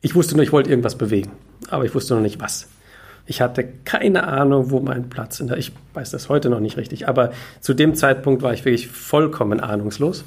Ich wusste nur, ich wollte irgendwas bewegen, aber ich wusste noch nicht was. Ich hatte keine Ahnung, wo mein Platz ist. Ich weiß das heute noch nicht richtig, aber zu dem Zeitpunkt war ich wirklich vollkommen ahnungslos.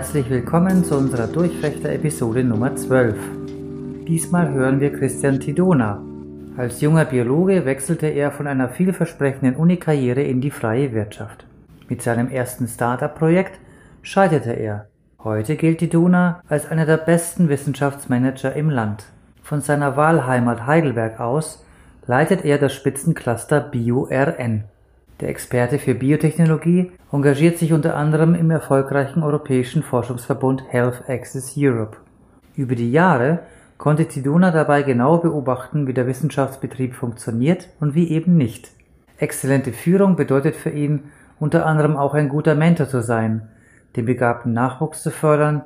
Herzlich willkommen zu unserer Durchfechter-Episode Nummer 12. Diesmal hören wir Christian Tidona. Als junger Biologe wechselte er von einer vielversprechenden Unikarriere in die freie Wirtschaft. Mit seinem ersten Startup-Projekt scheiterte er. Heute gilt Tidona als einer der besten Wissenschaftsmanager im Land. Von seiner Wahlheimat Heidelberg aus leitet er das Spitzencluster BioRN. Der Experte für Biotechnologie engagiert sich unter anderem im erfolgreichen europäischen Forschungsverbund Health Access Europe. Über die Jahre konnte Tidona dabei genau beobachten, wie der Wissenschaftsbetrieb funktioniert und wie eben nicht. Exzellente Führung bedeutet für ihn unter anderem auch ein guter Mentor zu sein, den begabten Nachwuchs zu fördern,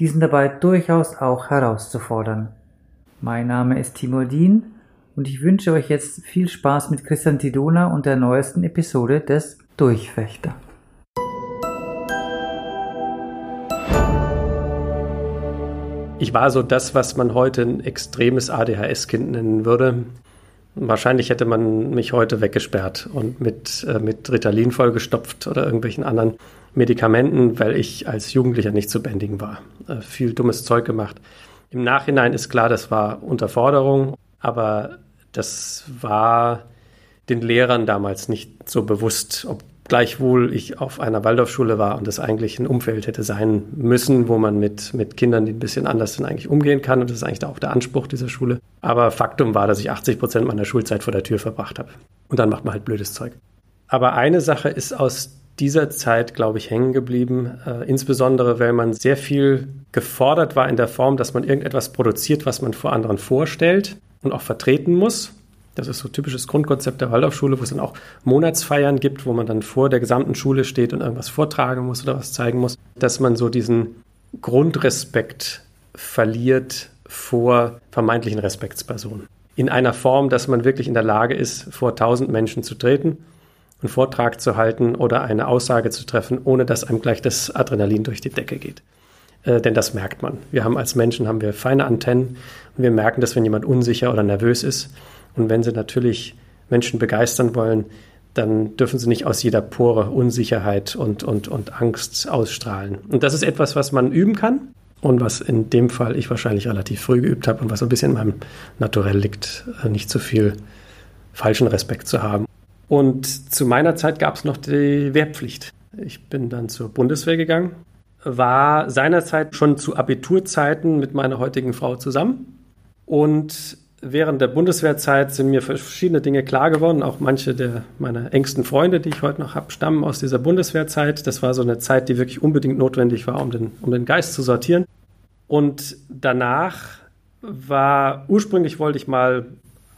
diesen dabei durchaus auch herauszufordern. Mein Name ist Timur Dien und ich wünsche euch jetzt viel Spaß mit Christian Tidona und der neuesten Episode des Durchfechter. Ich war so das, was man heute ein extremes ADHS-Kind nennen würde. Wahrscheinlich hätte man mich heute weggesperrt und mit, äh, mit Ritalin vollgestopft oder irgendwelchen anderen Medikamenten, weil ich als Jugendlicher nicht zu bändigen war. Äh, viel dummes Zeug gemacht. Im Nachhinein ist klar, das war Unterforderung, aber das war den Lehrern damals nicht so bewusst, ob gleichwohl ich auf einer Waldorfschule war und das eigentlich ein Umfeld hätte sein müssen, wo man mit, mit Kindern, die ein bisschen anders sind, eigentlich umgehen kann. Und das ist eigentlich auch der Anspruch dieser Schule. Aber Faktum war, dass ich 80 Prozent meiner Schulzeit vor der Tür verbracht habe. Und dann macht man halt blödes Zeug. Aber eine Sache ist aus dieser Zeit, glaube ich, hängen geblieben. Äh, insbesondere, weil man sehr viel gefordert war in der Form, dass man irgendetwas produziert, was man vor anderen vorstellt und auch vertreten muss. Das ist so typisches Grundkonzept der Waldorfschule, wo es dann auch Monatsfeiern gibt, wo man dann vor der gesamten Schule steht und irgendwas vortragen muss oder was zeigen muss. Dass man so diesen Grundrespekt verliert vor vermeintlichen Respektspersonen. In einer Form, dass man wirklich in der Lage ist, vor tausend Menschen zu treten, einen Vortrag zu halten oder eine Aussage zu treffen, ohne dass einem gleich das Adrenalin durch die Decke geht. Äh, denn das merkt man. Wir haben als Menschen haben wir feine Antennen und wir merken dass wenn jemand unsicher oder nervös ist. Und wenn sie natürlich Menschen begeistern wollen, dann dürfen sie nicht aus jeder Pore Unsicherheit und, und, und Angst ausstrahlen. Und das ist etwas, was man üben kann und was in dem Fall ich wahrscheinlich relativ früh geübt habe und was ein bisschen in meinem Naturell liegt, äh, nicht zu viel falschen Respekt zu haben. Und zu meiner Zeit gab es noch die Wehrpflicht. Ich bin dann zur Bundeswehr gegangen, war seinerzeit schon zu Abiturzeiten mit meiner heutigen Frau zusammen und während der Bundeswehrzeit sind mir verschiedene Dinge klar geworden. Auch manche der meiner engsten Freunde, die ich heute noch habe, stammen aus dieser Bundeswehrzeit. Das war so eine Zeit, die wirklich unbedingt notwendig war, um den, um den Geist zu sortieren. Und danach war, ursprünglich wollte ich mal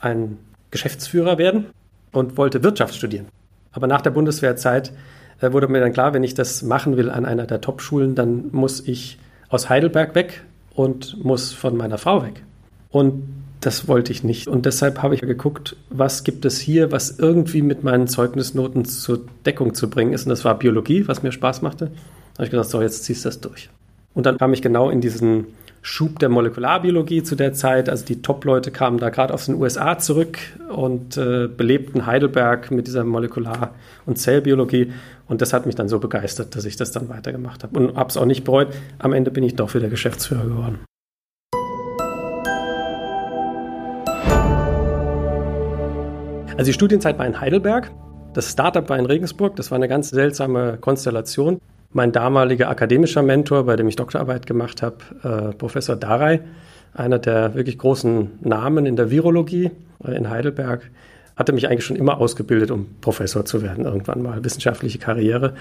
ein Geschäftsführer werden und wollte Wirtschaft studieren. Aber nach der Bundeswehrzeit äh, wurde mir dann klar, wenn ich das machen will an einer der Top-Schulen, dann muss ich aus Heidelberg weg und muss von meiner Frau weg. Und das wollte ich nicht. Und deshalb habe ich geguckt, was gibt es hier, was irgendwie mit meinen Zeugnisnoten zur Deckung zu bringen ist. Und das war Biologie, was mir Spaß machte. Da habe ich gedacht, so, jetzt ziehst du das durch. Und dann kam ich genau in diesen Schub der Molekularbiologie zu der Zeit. Also die Top-Leute kamen da gerade aus den USA zurück und äh, belebten Heidelberg mit dieser Molekular- und Zellbiologie. Und das hat mich dann so begeistert, dass ich das dann weitergemacht habe. Und habe es auch nicht bereut. Am Ende bin ich doch wieder Geschäftsführer geworden. Also die Studienzeit war in Heidelberg, das Startup war in Regensburg, das war eine ganz seltsame Konstellation. Mein damaliger akademischer Mentor, bei dem ich Doktorarbeit gemacht habe, äh, Professor Darey, einer der wirklich großen Namen in der Virologie äh, in Heidelberg, hatte mich eigentlich schon immer ausgebildet, um Professor zu werden, irgendwann mal, wissenschaftliche Karriere.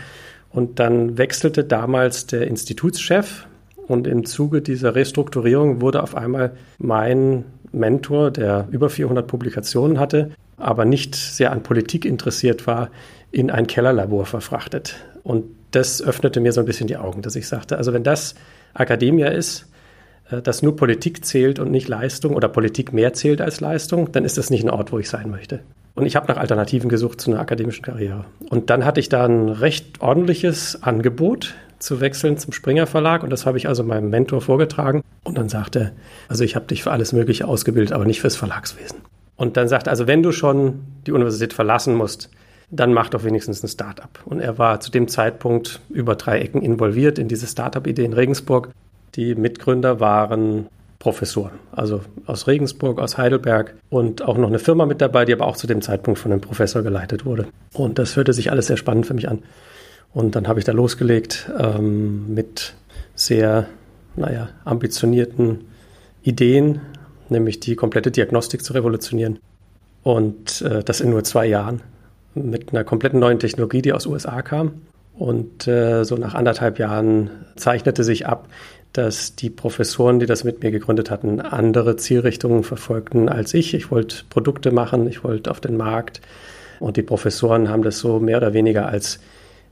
Und dann wechselte damals der Institutschef und im Zuge dieser Restrukturierung wurde auf einmal mein Mentor, der über 400 Publikationen hatte, aber nicht sehr an Politik interessiert war, in ein Kellerlabor verfrachtet. Und das öffnete mir so ein bisschen die Augen, dass ich sagte, also wenn das Akademia ist, äh, dass nur Politik zählt und nicht Leistung oder Politik mehr zählt als Leistung, dann ist das nicht ein Ort, wo ich sein möchte. Und ich habe nach Alternativen gesucht zu einer akademischen Karriere. Und dann hatte ich da ein recht ordentliches Angebot zu wechseln zum Springer Verlag und das habe ich also meinem Mentor vorgetragen und dann sagte also ich habe dich für alles Mögliche ausgebildet, aber nicht fürs Verlagswesen. Und dann sagte er, also wenn du schon die Universität verlassen musst, dann mach doch wenigstens ein Start-up. Und er war zu dem Zeitpunkt über drei Ecken involviert in diese Start-up-Idee in Regensburg. Die Mitgründer waren Professoren, also aus Regensburg, aus Heidelberg und auch noch eine Firma mit dabei, die aber auch zu dem Zeitpunkt von einem Professor geleitet wurde. Und das hörte sich alles sehr spannend für mich an. Und dann habe ich da losgelegt ähm, mit sehr, naja, ambitionierten Ideen, nämlich die komplette Diagnostik zu revolutionieren. Und äh, das in nur zwei Jahren mit einer kompletten neuen Technologie, die aus USA kam. Und äh, so nach anderthalb Jahren zeichnete sich ab, dass die Professoren, die das mit mir gegründet hatten, andere Zielrichtungen verfolgten als ich. Ich wollte Produkte machen, ich wollte auf den Markt. Und die Professoren haben das so mehr oder weniger als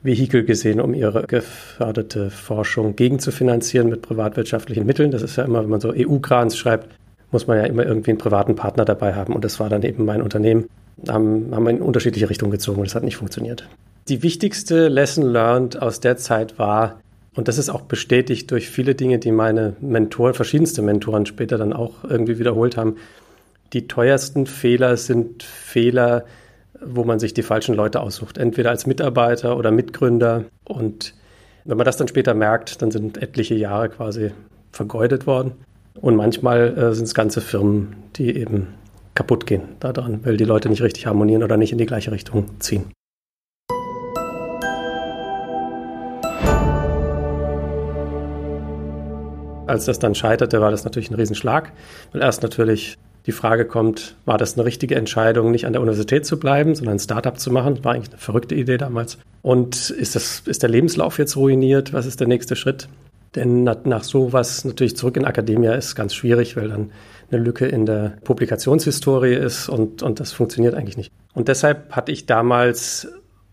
Vehikel gesehen, um ihre geförderte Forschung gegenzufinanzieren mit privatwirtschaftlichen Mitteln. Das ist ja immer, wenn man so EU-Grants schreibt, muss man ja immer irgendwie einen privaten Partner dabei haben. Und das war dann eben mein Unternehmen. Haben, haben wir in unterschiedliche Richtungen gezogen und das hat nicht funktioniert. Die wichtigste Lesson learned aus der Zeit war, und das ist auch bestätigt durch viele Dinge, die meine Mentoren, verschiedenste Mentoren später dann auch irgendwie wiederholt haben. Die teuersten Fehler sind Fehler, wo man sich die falschen Leute aussucht, entweder als Mitarbeiter oder Mitgründer. Und wenn man das dann später merkt, dann sind etliche Jahre quasi vergeudet worden. Und manchmal äh, sind es ganze Firmen, die eben kaputt gehen daran, weil die Leute nicht richtig harmonieren oder nicht in die gleiche Richtung ziehen. Als das dann scheiterte, war das natürlich ein Riesenschlag, weil erst natürlich die Frage kommt, war das eine richtige Entscheidung, nicht an der Universität zu bleiben, sondern ein Startup zu machen? War eigentlich eine verrückte Idee damals. Und ist, das, ist der Lebenslauf jetzt ruiniert? Was ist der nächste Schritt? Denn nach, nach sowas natürlich zurück in Akademia ist ganz schwierig, weil dann eine Lücke in der Publikationshistorie ist und, und das funktioniert eigentlich nicht. Und deshalb hatte ich damals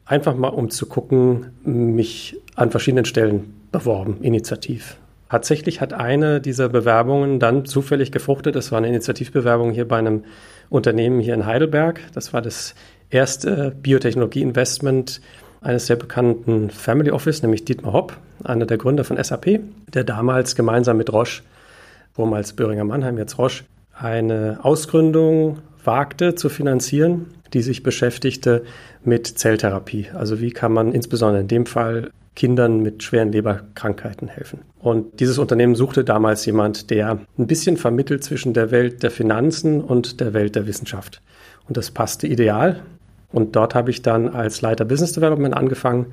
einfach mal, um zu gucken, mich an verschiedenen Stellen beworben, initiativ. Tatsächlich hat eine dieser Bewerbungen dann zufällig gefruchtet. Das war eine Initiativbewerbung hier bei einem Unternehmen hier in Heidelberg. Das war das erste Biotechnologie-Investment eines sehr bekannten Family Office, nämlich Dietmar Hopp, einer der Gründer von SAP, der damals gemeinsam mit Roche, vormals Böhringer Mannheim, jetzt Roche, eine Ausgründung wagte zu finanzieren, die sich beschäftigte mit Zelltherapie. Also wie kann man insbesondere in dem Fall Kindern mit schweren Leberkrankheiten helfen. Und dieses Unternehmen suchte damals jemand, der ein bisschen vermittelt zwischen der Welt der Finanzen und der Welt der Wissenschaft. Und das passte ideal. Und dort habe ich dann als Leiter Business Development angefangen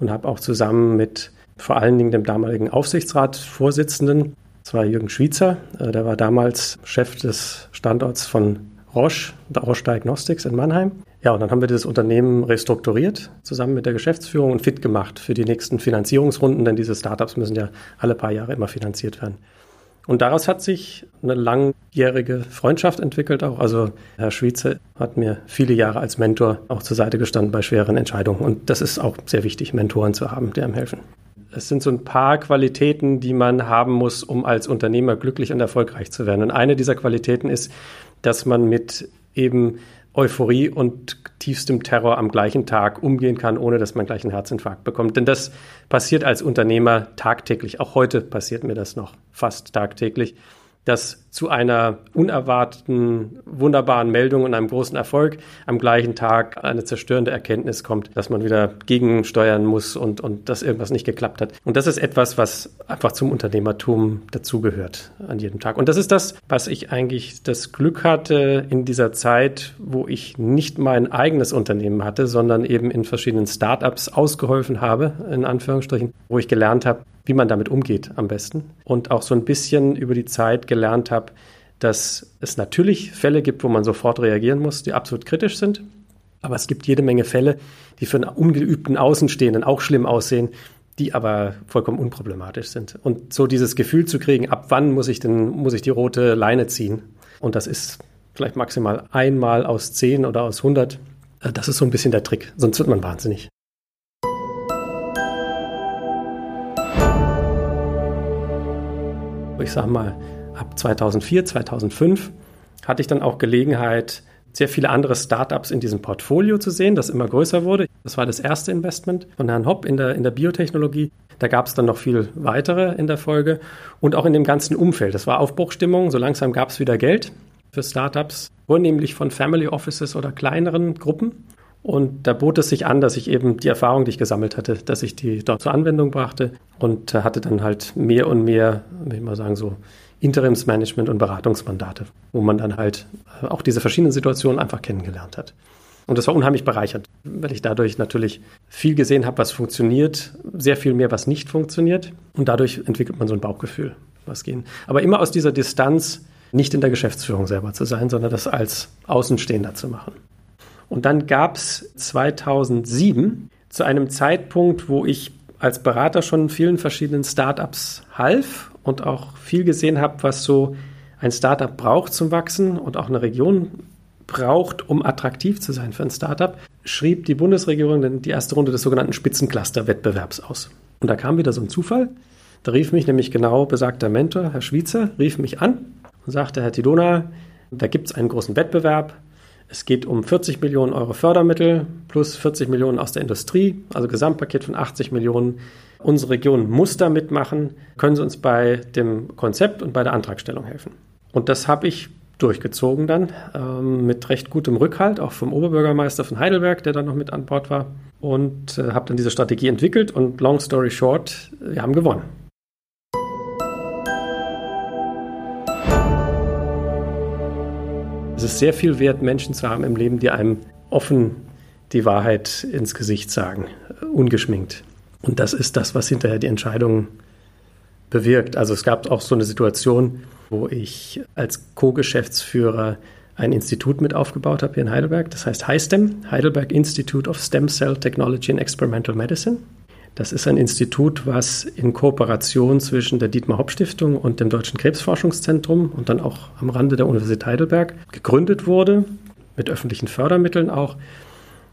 und habe auch zusammen mit vor allen Dingen dem damaligen Aufsichtsratsvorsitzenden, das war Jürgen Schwiezer, äh, der war damals Chef des Standorts von Roche, der Roche Diagnostics in Mannheim. Ja, und dann haben wir dieses Unternehmen restrukturiert, zusammen mit der Geschäftsführung und fit gemacht für die nächsten Finanzierungsrunden, denn diese Startups müssen ja alle paar Jahre immer finanziert werden. Und daraus hat sich eine langjährige Freundschaft entwickelt auch. Also Herr Schweizer hat mir viele Jahre als Mentor auch zur Seite gestanden bei schweren Entscheidungen. Und das ist auch sehr wichtig, Mentoren zu haben, die einem helfen. Es sind so ein paar Qualitäten, die man haben muss, um als Unternehmer glücklich und erfolgreich zu werden. Und eine dieser Qualitäten ist, dass man mit eben Euphorie und tiefstem Terror am gleichen Tag umgehen kann, ohne dass man gleich einen Herzinfarkt bekommt. Denn das passiert als Unternehmer tagtäglich. Auch heute passiert mir das noch fast tagtäglich dass zu einer unerwarteten, wunderbaren Meldung und einem großen Erfolg am gleichen Tag eine zerstörende Erkenntnis kommt, dass man wieder gegensteuern muss und, und dass irgendwas nicht geklappt hat. Und das ist etwas, was einfach zum Unternehmertum dazugehört an jedem Tag. Und das ist das, was ich eigentlich das Glück hatte in dieser Zeit, wo ich nicht mein eigenes Unternehmen hatte, sondern eben in verschiedenen Startups ausgeholfen habe, in Anführungsstrichen, wo ich gelernt habe, wie man damit umgeht am besten und auch so ein bisschen über die Zeit gelernt habe, dass es natürlich Fälle gibt, wo man sofort reagieren muss, die absolut kritisch sind. Aber es gibt jede Menge Fälle, die für einen ungeübten Außenstehenden auch schlimm aussehen, die aber vollkommen unproblematisch sind. Und so dieses Gefühl zu kriegen, ab wann muss ich denn, muss ich die rote Leine ziehen? Und das ist vielleicht maximal einmal aus zehn oder aus hundert. Äh, das ist so ein bisschen der Trick, sonst wird man wahnsinnig. Ich sag mal, ab 2004, 2005 hatte ich dann auch Gelegenheit, sehr viele andere Startups in diesem Portfolio zu sehen, das immer größer wurde. Das war das erste Investment von Herrn Hopp in der, in der Biotechnologie. Da gab es dann noch viel weitere in der Folge und auch in dem ganzen Umfeld. Das war Aufbruchstimmung. So langsam gab es wieder Geld für Startups, vornehmlich von Family Offices oder kleineren Gruppen. Und da bot es sich an, dass ich eben die Erfahrung, die ich gesammelt hatte, dass ich die dort zur Anwendung brachte und hatte dann halt mehr und mehr, will ich mal sagen, so Interimsmanagement und Beratungsmandate, wo man dann halt äh, auch diese verschiedenen Situationen einfach kennengelernt hat. Und das war unheimlich bereichernd, weil ich dadurch natürlich viel gesehen habe, was funktioniert, sehr viel mehr, was nicht funktioniert. Und dadurch entwickelt man so ein Bauchgefühl, was gehen. Aber immer aus dieser Distanz, nicht in der Geschäftsführung selber zu sein, sondern das als Außenstehender zu machen. Und dann gab es 2007 zu einem Zeitpunkt, wo ich als Berater schon vielen verschiedenen Startups half und auch viel gesehen habe, was so ein Startup braucht zum Wachsen und auch eine Region braucht, um attraktiv zu sein für ein Startup, schrieb die Bundesregierung die erste Runde des sogenannten Spitzencluster-Wettbewerbs aus. Und da kam wieder so ein Zufall. Da rief mich nämlich genau besagter Mentor, Herr Schwiezer, rief mich an und sagte, Herr Tidona, da gibt es einen großen Wettbewerb. Es geht um 40 Millionen Euro Fördermittel plus 40 Millionen aus der Industrie, also Gesamtpaket von 80 Millionen. Unsere Region muss da mitmachen. Können Sie uns bei dem Konzept und bei der Antragstellung helfen? Und das habe ich durchgezogen dann ähm, mit recht gutem Rückhalt, auch vom Oberbürgermeister von Heidelberg, der dann noch mit an Bord war. Und äh, habe dann diese Strategie entwickelt und long story short, wir haben gewonnen. Ist sehr viel wert, Menschen zu haben im Leben, die einem offen die Wahrheit ins Gesicht sagen, ungeschminkt. Und das ist das, was hinterher die Entscheidung bewirkt. Also es gab auch so eine Situation, wo ich als Co-Geschäftsführer ein Institut mit aufgebaut habe hier in Heidelberg. Das heißt HISTEM, Heidelberg Institute of Stem Cell Technology and Experimental Medicine. Das ist ein Institut, was in Kooperation zwischen der Dietmar Hopp Stiftung und dem Deutschen Krebsforschungszentrum und dann auch am Rande der Universität Heidelberg gegründet wurde, mit öffentlichen Fördermitteln auch.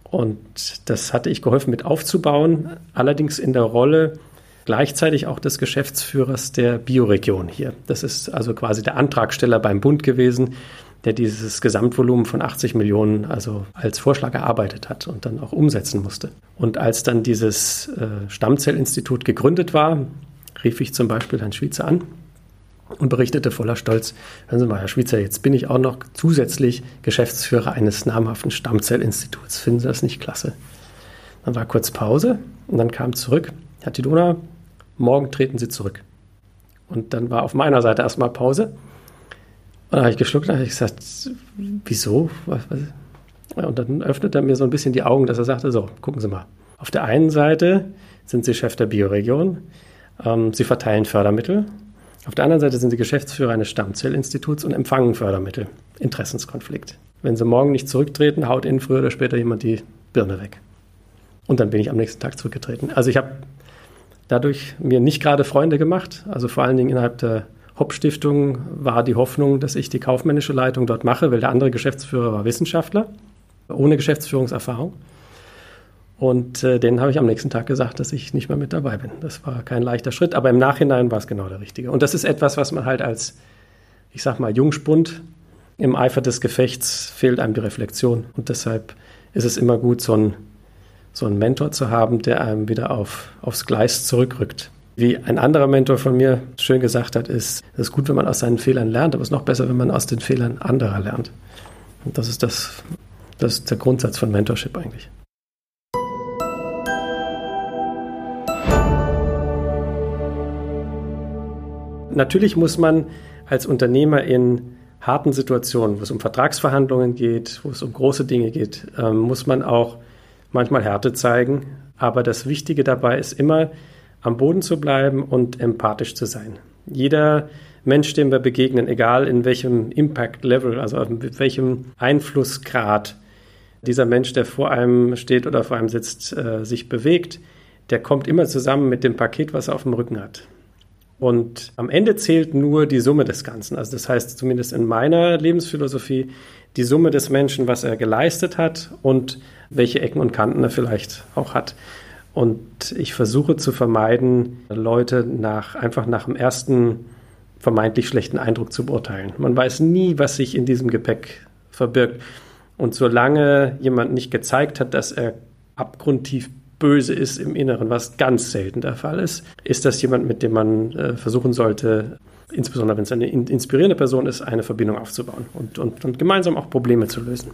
Und das hatte ich geholfen mit aufzubauen, allerdings in der Rolle gleichzeitig auch des Geschäftsführers der Bioregion hier. Das ist also quasi der Antragsteller beim Bund gewesen, der dieses Gesamtvolumen von 80 Millionen also als Vorschlag erarbeitet hat und dann auch umsetzen musste. Und als dann dieses äh, Stammzellinstitut gegründet war, rief ich zum Beispiel Herrn Schweizer an und berichtete voller Stolz, hören Sie mal, Herr Schweizer, jetzt bin ich auch noch zusätzlich Geschäftsführer eines namhaften Stammzellinstituts. Finden Sie das nicht klasse? Dann war kurz Pause und dann kam zurück, Herr Tidona, morgen treten Sie zurück. Und dann war auf meiner Seite erstmal Pause. Und dann habe ich geschluckt und habe gesagt, wieso? Und dann öffnet er mir so ein bisschen die Augen, dass er sagte, so, gucken Sie mal. Auf der einen Seite sind Sie Chef der Bioregion, ähm, Sie verteilen Fördermittel. Auf der anderen Seite sind Sie Geschäftsführer eines Stammzellinstituts und empfangen Fördermittel. Interessenskonflikt. Wenn Sie morgen nicht zurücktreten, haut Ihnen früher oder später jemand die Birne weg. Und dann bin ich am nächsten Tag zurückgetreten. Also ich habe dadurch mir nicht gerade Freunde gemacht. Also vor allen Dingen innerhalb der Hopp-Stiftung war die Hoffnung, dass ich die kaufmännische Leitung dort mache, weil der andere Geschäftsführer war Wissenschaftler, ohne Geschäftsführungserfahrung. Und äh, denen habe ich am nächsten Tag gesagt, dass ich nicht mehr mit dabei bin. Das war kein leichter Schritt, aber im Nachhinein war es genau der richtige. Und das ist etwas, was man halt als, ich sag mal, Jungspund im Eifer des Gefechts fehlt einem die Reflexion. Und deshalb ist es immer gut, so einen, so einen Mentor zu haben, der einem wieder auf, aufs Gleis zurückrückt. Wie ein anderer Mentor von mir schön gesagt hat, ist, es ist gut, wenn man aus seinen Fehlern lernt, aber es ist noch besser, wenn man aus den Fehlern anderer lernt. Und das ist, das, das ist der Grundsatz von Mentorship eigentlich. Natürlich muss man als Unternehmer in harten Situationen, wo es um Vertragsverhandlungen geht, wo es um große Dinge geht, ähm, muss man auch manchmal Härte zeigen. Aber das Wichtige dabei ist immer, am Boden zu bleiben und empathisch zu sein. Jeder Mensch, dem wir begegnen, egal in welchem Impact Level, also mit welchem Einflussgrad dieser Mensch, der vor einem steht oder vor einem sitzt, äh, sich bewegt, der kommt immer zusammen mit dem Paket, was er auf dem Rücken hat. Und am Ende zählt nur die Summe des Ganzen. Also das heißt zumindest in meiner Lebensphilosophie die Summe des Menschen, was er geleistet hat und welche Ecken und Kanten er vielleicht auch hat. Und ich versuche zu vermeiden, Leute nach, einfach nach dem ersten vermeintlich schlechten Eindruck zu beurteilen. Man weiß nie, was sich in diesem Gepäck verbirgt. Und solange jemand nicht gezeigt hat, dass er abgrundtief böse ist im Inneren, was ganz selten der Fall ist, ist das jemand, mit dem man äh, versuchen sollte, insbesondere wenn es eine inspirierende Person ist, eine Verbindung aufzubauen und, und, und gemeinsam auch Probleme zu lösen.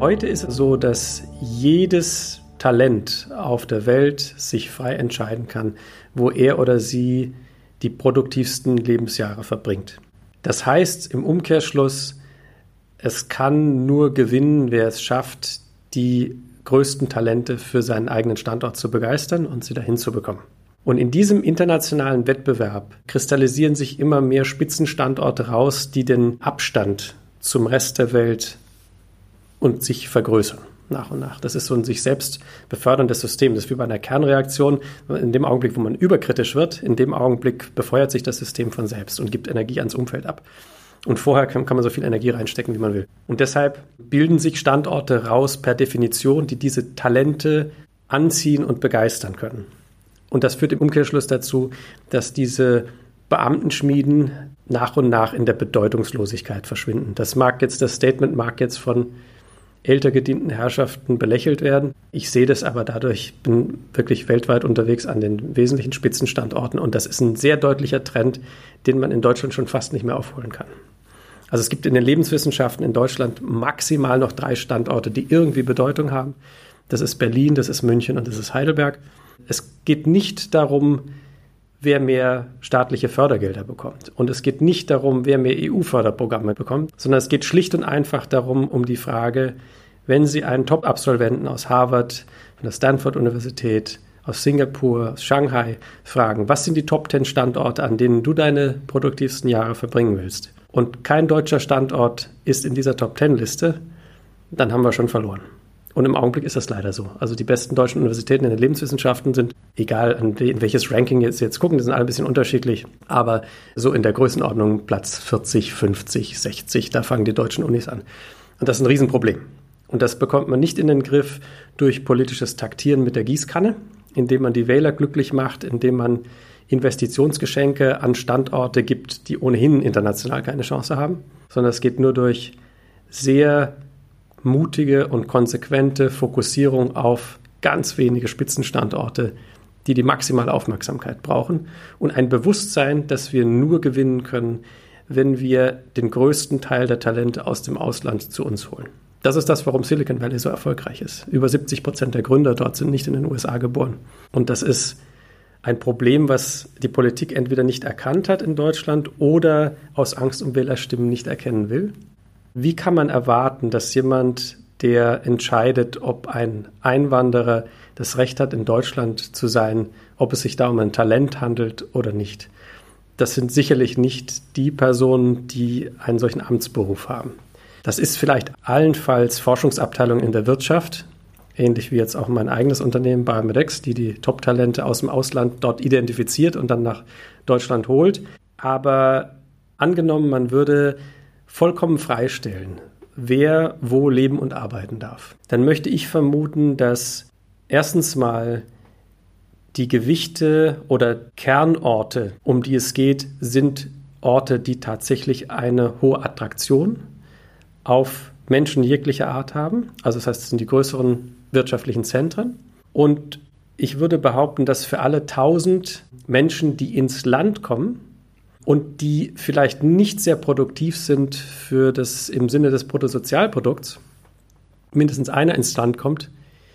Heute ist es so, dass jedes Talent auf der Welt sich frei entscheiden kann, wo er oder sie die produktivsten Lebensjahre verbringt. Das heißt im Umkehrschluss, es kann nur gewinnen, wer es schafft, die größten Talente für seinen eigenen Standort zu begeistern und sie dahin zu bekommen. Und in diesem internationalen Wettbewerb kristallisieren sich immer mehr Spitzenstandorte raus, die den Abstand zum Rest der Welt und sich vergrößern nach und nach. Das ist so ein sich selbst beförderndes System. Das ist wie bei einer Kernreaktion. In dem Augenblick, wo man überkritisch wird, in dem Augenblick befeuert sich das System von selbst und gibt Energie ans Umfeld ab. Und vorher kann, man so viel Energie reinstecken, wie man will. Und deshalb bilden sich Standorte raus per Definition, die diese Talente anziehen und begeistern können. Und das führt im Umkehrschluss dazu, dass diese Beamtenschmieden nach und nach in der Bedeutungslosigkeit verschwinden. Das mag jetzt, das Statement mag jetzt von älter gedienten Herrschaften belächelt werden. Ich sehe das aber dadurch, bin wirklich weltweit unterwegs an den wesentlichen Spitzenstandorten und das ist ein sehr deutlicher Trend, den man in Deutschland schon fast nicht mehr aufholen kann. Also es gibt in den Lebenswissenschaften in Deutschland maximal noch drei Standorte, die irgendwie Bedeutung haben. Das ist Berlin, das ist München und das ist Heidelberg. Es geht nicht darum, wer mehr staatliche Fördergelder bekommt. Und es geht nicht darum, wer mehr EU-Förderprogramme bekommt, sondern es geht schlicht und einfach darum, um die Frage, wenn Sie einen Top-Absolventen aus Harvard, von der Stanford-Universität, aus Singapur, aus Shanghai fragen, was sind die Top 10 Standorte, an denen du deine produktivsten Jahre verbringen willst? Und kein deutscher Standort ist in dieser Top 10 Liste, dann haben wir schon verloren. Und im Augenblick ist das leider so. Also die besten deutschen Universitäten in den Lebenswissenschaften sind, egal in welches Ranking jetzt, jetzt gucken, die sind alle ein bisschen unterschiedlich, aber so in der Größenordnung Platz 40, 50, 60, da fangen die deutschen Unis an. Und das ist ein Riesenproblem. Und das bekommt man nicht in den Griff durch politisches Taktieren mit der Gießkanne, indem man die Wähler glücklich macht, indem man Investitionsgeschenke an Standorte gibt, die ohnehin international keine Chance haben, sondern es geht nur durch sehr mutige und konsequente Fokussierung auf ganz wenige Spitzenstandorte, die die maximale Aufmerksamkeit brauchen und ein Bewusstsein, dass wir nur gewinnen können, wenn wir den größten Teil der Talente aus dem Ausland zu uns holen. Das ist das, warum Silicon Valley so erfolgreich ist. Über 70 Prozent der Gründer dort sind nicht in den USA geboren. Und das ist ein Problem, was die Politik entweder nicht erkannt hat in Deutschland oder aus Angst um Wählerstimmen nicht erkennen will. Wie kann man erwarten, dass jemand, der entscheidet, ob ein Einwanderer das Recht hat, in Deutschland zu sein, ob es sich da um ein Talent handelt oder nicht? Das sind sicherlich nicht die Personen, die einen solchen Amtsberuf haben. Das ist vielleicht allenfalls Forschungsabteilung in der Wirtschaft, ähnlich wie jetzt auch mein eigenes Unternehmen Biomedex, die die Top-Talente aus dem Ausland dort identifiziert und dann nach Deutschland holt. Aber angenommen, man würde vollkommen freistellen, wer wo leben und arbeiten darf, dann möchte ich vermuten, dass erstens mal die Gewichte oder Kernorte, um die es geht, sind Orte, die tatsächlich eine hohe Attraktion auf Menschen jeglicher Art haben. Also das heißt, es sind die größeren wirtschaftlichen Zentren. Und ich würde behaupten, dass für alle 1000 Menschen, die ins Land kommen, und die vielleicht nicht sehr produktiv sind für das im Sinne des Bruttosozialprodukts, mindestens einer ins Land kommt,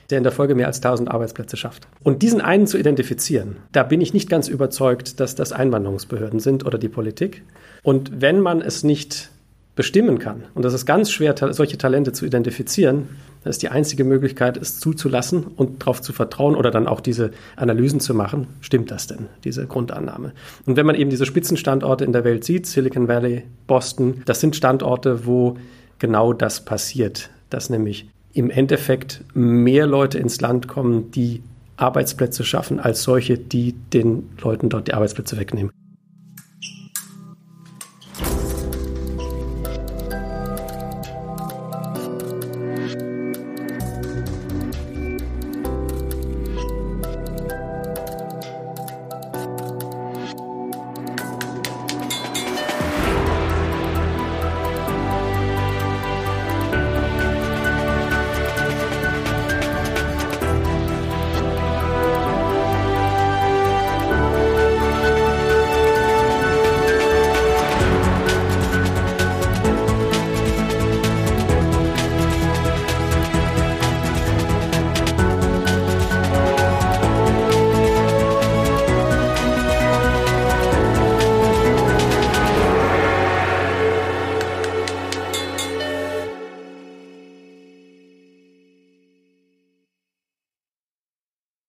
der in der Folge mehr als 1000 Arbeitsplätze schafft. Und diesen einen zu identifizieren, da bin ich nicht ganz überzeugt, dass das Einwanderungsbehörden sind oder die Politik. Und wenn man es nicht bestimmen kann. Und das ist ganz schwer, solche Talente zu identifizieren. Das ist die einzige Möglichkeit, es zuzulassen und darauf zu vertrauen oder dann auch diese Analysen zu machen. Stimmt das denn, diese Grundannahme? Und wenn man eben diese Spitzenstandorte in der Welt sieht, Silicon Valley, Boston, das sind Standorte, wo genau das passiert, dass nämlich im Endeffekt mehr Leute ins Land kommen, die Arbeitsplätze schaffen, als solche, die den Leuten dort die Arbeitsplätze wegnehmen.